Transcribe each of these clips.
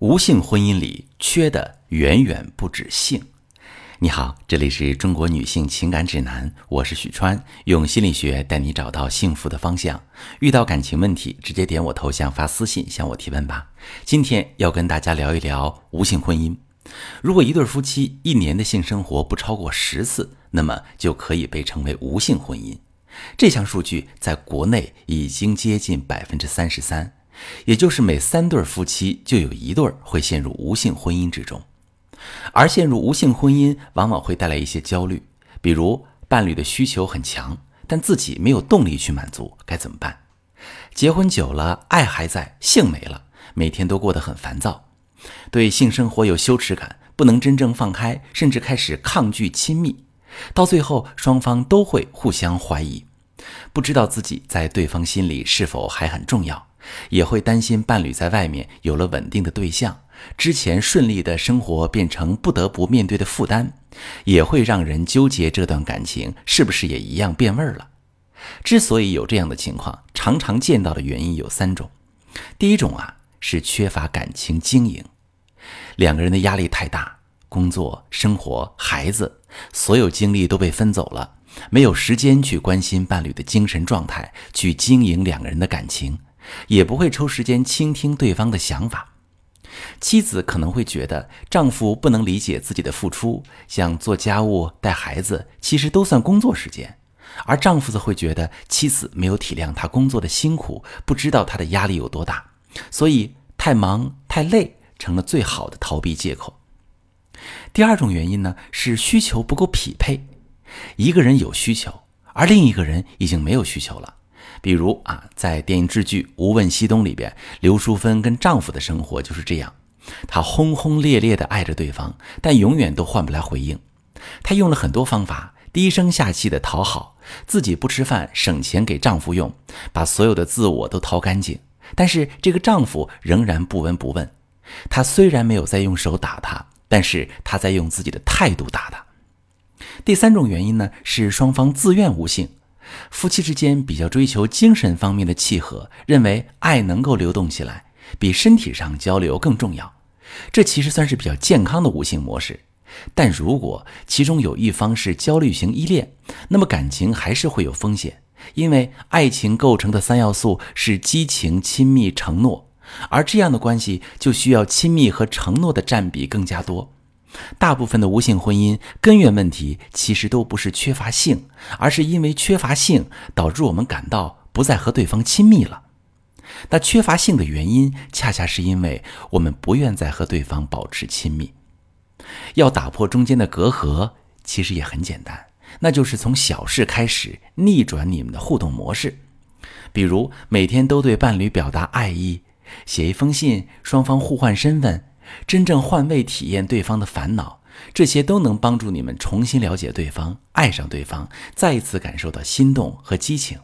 无性婚姻里缺的远远不止性。你好，这里是中国女性情感指南，我是许川，用心理学带你找到幸福的方向。遇到感情问题，直接点我头像发私信向我提问吧。今天要跟大家聊一聊无性婚姻。如果一对夫妻一年的性生活不超过十次，那么就可以被称为无性婚姻。这项数据在国内已经接近百分之三十三。也就是每三对夫妻就有一对会陷入无性婚姻之中，而陷入无性婚姻往往会带来一些焦虑，比如伴侣的需求很强，但自己没有动力去满足，该怎么办？结婚久了，爱还在，性没了，每天都过得很烦躁，对性生活有羞耻感，不能真正放开，甚至开始抗拒亲密，到最后双方都会互相怀疑，不知道自己在对方心里是否还很重要。也会担心伴侣在外面有了稳定的对象，之前顺利的生活变成不得不面对的负担，也会让人纠结这段感情是不是也一样变味儿了。之所以有这样的情况，常常见到的原因有三种。第一种啊是缺乏感情经营，两个人的压力太大，工作、生活、孩子，所有精力都被分走了，没有时间去关心伴侣的精神状态，去经营两个人的感情。也不会抽时间倾听对方的想法，妻子可能会觉得丈夫不能理解自己的付出，像做家务、带孩子，其实都算工作时间，而丈夫则会觉得妻子没有体谅他工作的辛苦，不知道他的压力有多大，所以太忙太累成了最好的逃避借口。第二种原因呢，是需求不够匹配，一个人有需求，而另一个人已经没有需求了。比如啊，在电影智剧《无问西东》里边，刘淑芬跟丈夫的生活就是这样。她轰轰烈烈地爱着对方，但永远都换不来回应。她用了很多方法，低声下气地讨好，自己不吃饭省钱给丈夫用，把所有的自我都掏干净。但是这个丈夫仍然不闻不问。他虽然没有在用手打她，但是他在用自己的态度打她。第三种原因呢，是双方自愿无性。夫妻之间比较追求精神方面的契合，认为爱能够流动起来，比身体上交流更重要。这其实算是比较健康的无性模式。但如果其中有一方是焦虑型依恋，那么感情还是会有风险，因为爱情构成的三要素是激情、亲密、承诺，而这样的关系就需要亲密和承诺的占比更加多。大部分的无性婚姻根源问题其实都不是缺乏性，而是因为缺乏性导致我们感到不再和对方亲密了。那缺乏性的原因，恰恰是因为我们不愿再和对方保持亲密。要打破中间的隔阂，其实也很简单，那就是从小事开始，逆转你们的互动模式。比如每天都对伴侣表达爱意，写一封信，双方互换身份。真正换位体验对方的烦恼，这些都能帮助你们重新了解对方，爱上对方，再一次感受到心动和激情。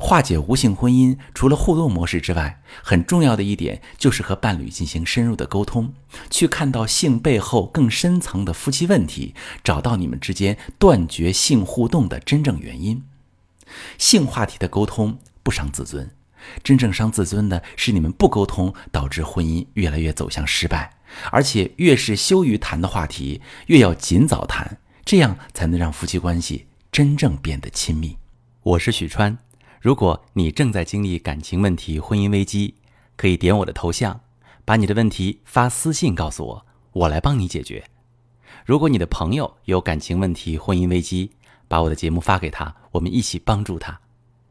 化解无性婚姻，除了互动模式之外，很重要的一点就是和伴侣进行深入的沟通，去看到性背后更深层的夫妻问题，找到你们之间断绝性互动的真正原因。性话题的沟通不伤自尊。真正伤自尊的是你们不沟通，导致婚姻越来越走向失败。而且越是羞于谈的话题，越要尽早谈，这样才能让夫妻关系真正变得亲密。我是许川，如果你正在经历感情问题、婚姻危机，可以点我的头像，把你的问题发私信告诉我，我来帮你解决。如果你的朋友有感情问题、婚姻危机，把我的节目发给他，我们一起帮助他。